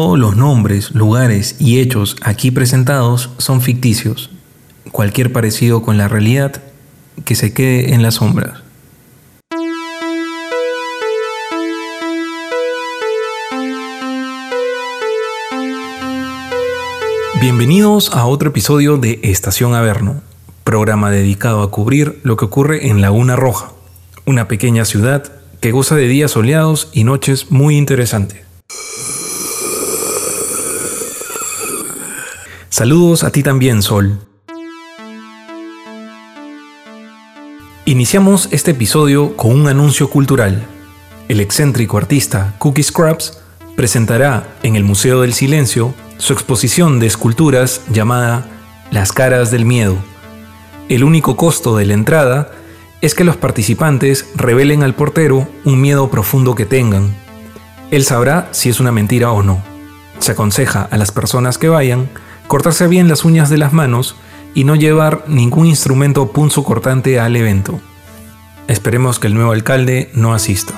Todos los nombres, lugares y hechos aquí presentados son ficticios. Cualquier parecido con la realidad que se quede en las sombras. Bienvenidos a otro episodio de Estación Averno, programa dedicado a cubrir lo que ocurre en Laguna Roja, una pequeña ciudad que goza de días soleados y noches muy interesantes. Saludos a ti también, Sol. Iniciamos este episodio con un anuncio cultural. El excéntrico artista Cookie Scrubs presentará en el Museo del Silencio su exposición de esculturas llamada Las caras del miedo. El único costo de la entrada es que los participantes revelen al portero un miedo profundo que tengan. Él sabrá si es una mentira o no. Se aconseja a las personas que vayan cortarse bien las uñas de las manos y no llevar ningún instrumento punzo cortante al evento. Esperemos que el nuevo alcalde no asista.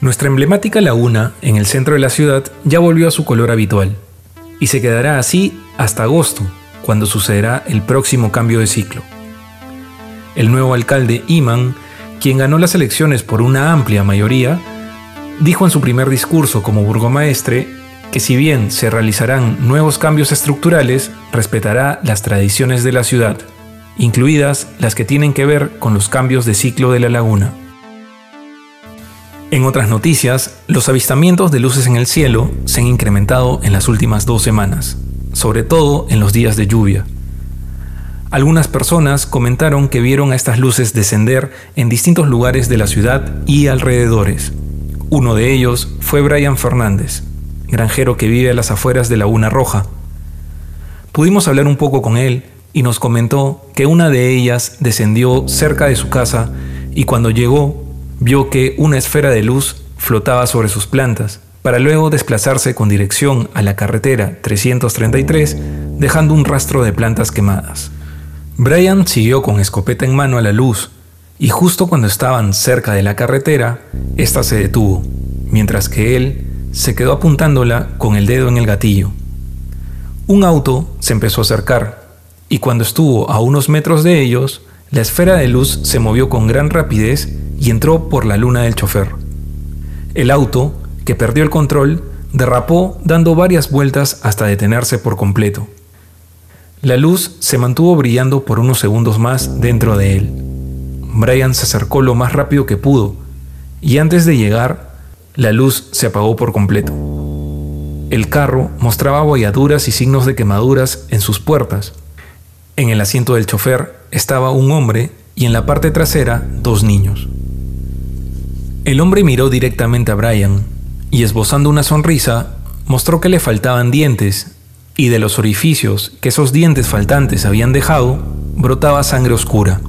Nuestra emblemática laguna en el centro de la ciudad ya volvió a su color habitual y se quedará así hasta agosto, cuando sucederá el próximo cambio de ciclo. El nuevo alcalde Iman, quien ganó las elecciones por una amplia mayoría, dijo en su primer discurso como burgomaestre que si bien se realizarán nuevos cambios estructurales, respetará las tradiciones de la ciudad, incluidas las que tienen que ver con los cambios de ciclo de la laguna. En otras noticias, los avistamientos de luces en el cielo se han incrementado en las últimas dos semanas, sobre todo en los días de lluvia. Algunas personas comentaron que vieron a estas luces descender en distintos lugares de la ciudad y alrededores. Uno de ellos fue Brian Fernández, granjero que vive a las afueras de Laguna Roja. Pudimos hablar un poco con él y nos comentó que una de ellas descendió cerca de su casa y cuando llegó vio que una esfera de luz flotaba sobre sus plantas, para luego desplazarse con dirección a la carretera 333, dejando un rastro de plantas quemadas. Brian siguió con escopeta en mano a la luz, y justo cuando estaban cerca de la carretera, ésta se detuvo, mientras que él se quedó apuntándola con el dedo en el gatillo. Un auto se empezó a acercar, y cuando estuvo a unos metros de ellos, la esfera de luz se movió con gran rapidez y entró por la luna del chofer. El auto, que perdió el control, derrapó dando varias vueltas hasta detenerse por completo. La luz se mantuvo brillando por unos segundos más dentro de él. Brian se acercó lo más rápido que pudo y antes de llegar, la luz se apagó por completo. El carro mostraba abolladuras y signos de quemaduras en sus puertas. En el asiento del chofer estaba un hombre y en la parte trasera dos niños. El hombre miró directamente a Brian y esbozando una sonrisa mostró que le faltaban dientes y de los orificios que esos dientes faltantes habían dejado brotaba sangre oscura.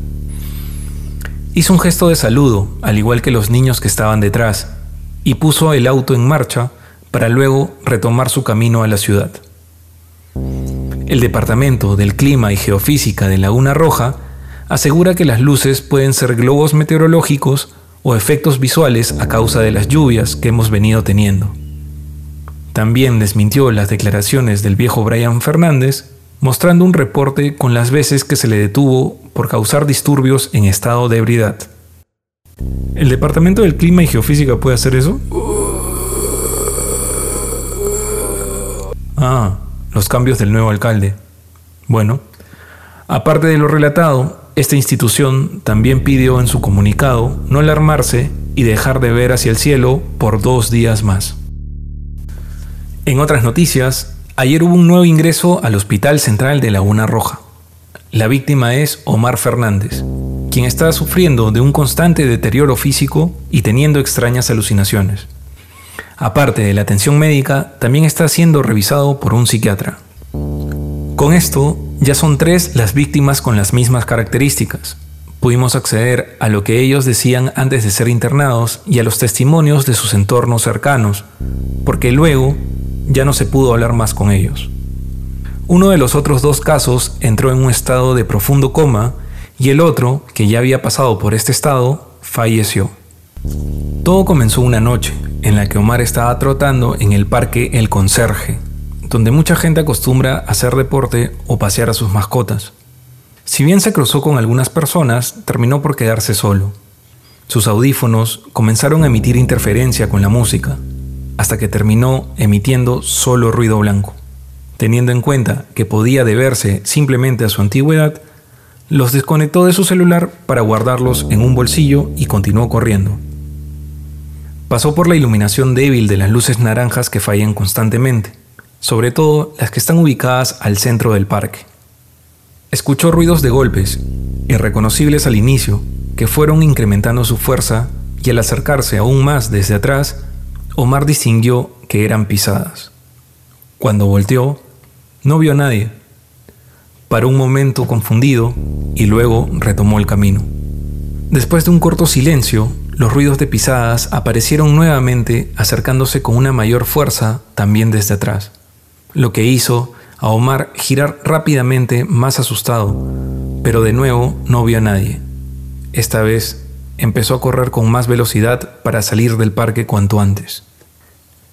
Hizo un gesto de saludo, al igual que los niños que estaban detrás, y puso el auto en marcha para luego retomar su camino a la ciudad. El Departamento del Clima y Geofísica de Laguna Roja asegura que las luces pueden ser globos meteorológicos o efectos visuales a causa de las lluvias que hemos venido teniendo. También desmintió las declaraciones del viejo Brian Fernández, mostrando un reporte con las veces que se le detuvo por causar disturbios en estado de ebriedad. ¿El Departamento del Clima y Geofísica puede hacer eso? Ah, los cambios del nuevo alcalde. Bueno, aparte de lo relatado, esta institución también pidió en su comunicado no alarmarse y dejar de ver hacia el cielo por dos días más. En otras noticias, ayer hubo un nuevo ingreso al Hospital Central de Laguna Roja. La víctima es Omar Fernández, quien está sufriendo de un constante deterioro físico y teniendo extrañas alucinaciones. Aparte de la atención médica, también está siendo revisado por un psiquiatra. Con esto, ya son tres las víctimas con las mismas características. Pudimos acceder a lo que ellos decían antes de ser internados y a los testimonios de sus entornos cercanos, porque luego ya no se pudo hablar más con ellos. Uno de los otros dos casos entró en un estado de profundo coma y el otro, que ya había pasado por este estado, falleció. Todo comenzó una noche en la que Omar estaba trotando en el parque El Conserje, donde mucha gente acostumbra hacer deporte o pasear a sus mascotas. Si bien se cruzó con algunas personas, terminó por quedarse solo. Sus audífonos comenzaron a emitir interferencia con la música, hasta que terminó emitiendo solo ruido blanco. Teniendo en cuenta que podía deberse simplemente a su antigüedad, los desconectó de su celular para guardarlos en un bolsillo y continuó corriendo. Pasó por la iluminación débil de las luces naranjas que fallan constantemente, sobre todo las que están ubicadas al centro del parque. Escuchó ruidos de golpes, irreconocibles al inicio, que fueron incrementando su fuerza y al acercarse aún más desde atrás, Omar distinguió que eran pisadas. Cuando volteó, no vio a nadie. Paró un momento confundido y luego retomó el camino. Después de un corto silencio, los ruidos de pisadas aparecieron nuevamente acercándose con una mayor fuerza también desde atrás, lo que hizo a Omar girar rápidamente más asustado, pero de nuevo no vio a nadie. Esta vez empezó a correr con más velocidad para salir del parque cuanto antes.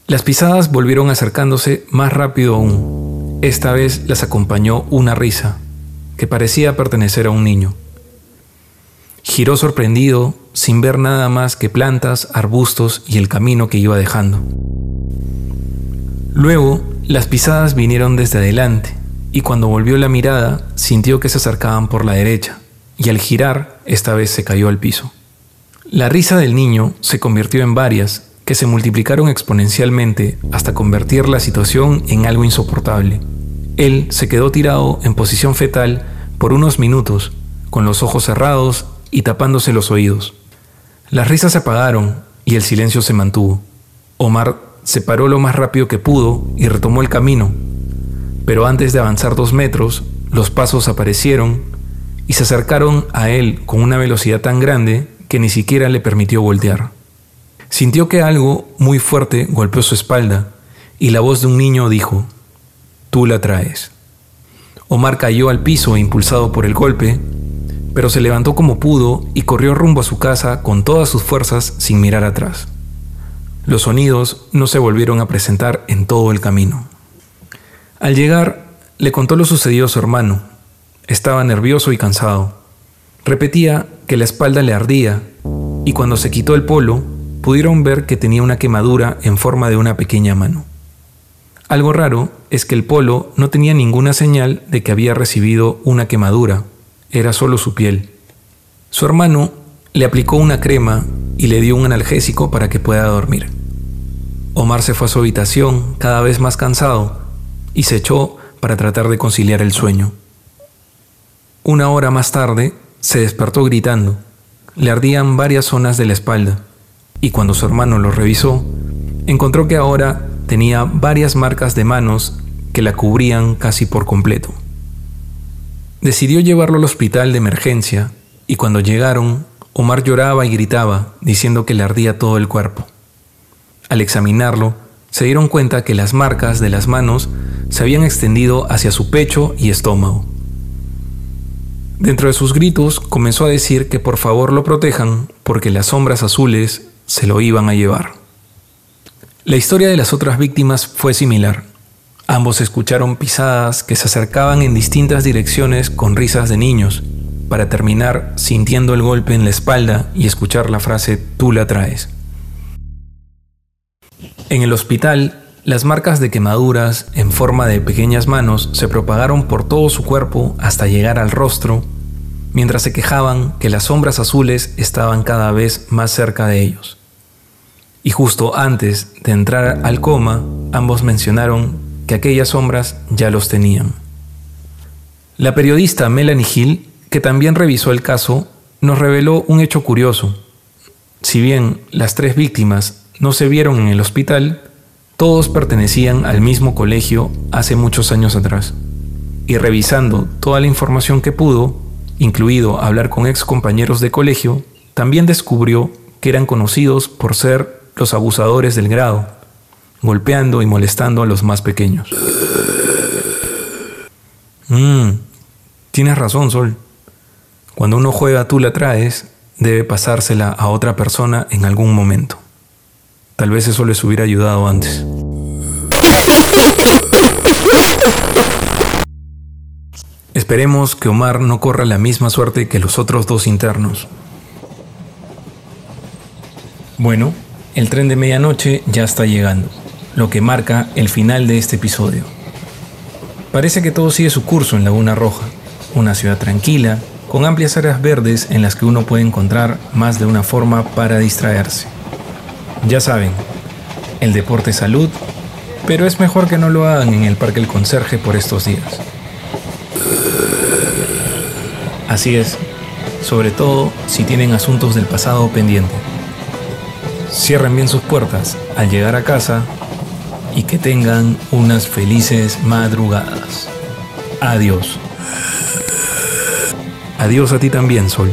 Las pisadas volvieron acercándose más rápido aún. Esta vez las acompañó una risa, que parecía pertenecer a un niño. Giró sorprendido, sin ver nada más que plantas, arbustos y el camino que iba dejando. Luego, las pisadas vinieron desde adelante, y cuando volvió la mirada, sintió que se acercaban por la derecha, y al girar, esta vez se cayó al piso. La risa del niño se convirtió en varias, que se multiplicaron exponencialmente hasta convertir la situación en algo insoportable. Él se quedó tirado en posición fetal por unos minutos, con los ojos cerrados y tapándose los oídos. Las risas se apagaron y el silencio se mantuvo. Omar se paró lo más rápido que pudo y retomó el camino, pero antes de avanzar dos metros, los pasos aparecieron y se acercaron a él con una velocidad tan grande que ni siquiera le permitió voltear. Sintió que algo muy fuerte golpeó su espalda y la voz de un niño dijo, Tú la traes. Omar cayó al piso impulsado por el golpe pero se levantó como pudo y corrió rumbo a su casa con todas sus fuerzas sin mirar atrás. Los sonidos no se volvieron a presentar en todo el camino. Al llegar, le contó lo sucedido a su hermano. Estaba nervioso y cansado. Repetía que la espalda le ardía y cuando se quitó el polo, pudieron ver que tenía una quemadura en forma de una pequeña mano. Algo raro es que el polo no tenía ninguna señal de que había recibido una quemadura era solo su piel. Su hermano le aplicó una crema y le dio un analgésico para que pueda dormir. Omar se fue a su habitación cada vez más cansado y se echó para tratar de conciliar el sueño. Una hora más tarde se despertó gritando. Le ardían varias zonas de la espalda y cuando su hermano lo revisó, encontró que ahora tenía varias marcas de manos que la cubrían casi por completo. Decidió llevarlo al hospital de emergencia y cuando llegaron, Omar lloraba y gritaba, diciendo que le ardía todo el cuerpo. Al examinarlo, se dieron cuenta que las marcas de las manos se habían extendido hacia su pecho y estómago. Dentro de sus gritos comenzó a decir que por favor lo protejan porque las sombras azules se lo iban a llevar. La historia de las otras víctimas fue similar. Ambos escucharon pisadas que se acercaban en distintas direcciones con risas de niños, para terminar sintiendo el golpe en la espalda y escuchar la frase tú la traes. En el hospital, las marcas de quemaduras en forma de pequeñas manos se propagaron por todo su cuerpo hasta llegar al rostro, mientras se quejaban que las sombras azules estaban cada vez más cerca de ellos. Y justo antes de entrar al coma, ambos mencionaron que aquellas sombras ya los tenían. La periodista Melanie Hill, que también revisó el caso, nos reveló un hecho curioso. Si bien las tres víctimas no se vieron en el hospital, todos pertenecían al mismo colegio hace muchos años atrás. Y revisando toda la información que pudo, incluido hablar con ex compañeros de colegio, también descubrió que eran conocidos por ser los abusadores del grado golpeando y molestando a los más pequeños. Mmm, tienes razón, Sol. Cuando uno juega tú la traes, debe pasársela a otra persona en algún momento. Tal vez eso les hubiera ayudado antes. Esperemos que Omar no corra la misma suerte que los otros dos internos. Bueno, el tren de medianoche ya está llegando, lo que marca el final de este episodio. Parece que todo sigue su curso en Laguna Roja, una ciudad tranquila, con amplias áreas verdes en las que uno puede encontrar más de una forma para distraerse. Ya saben, el deporte es salud, pero es mejor que no lo hagan en el Parque El Conserje por estos días. Así es, sobre todo si tienen asuntos del pasado pendiente. Cierren bien sus puertas al llegar a casa y que tengan unas felices madrugadas. Adiós. Adiós a ti también, Sol.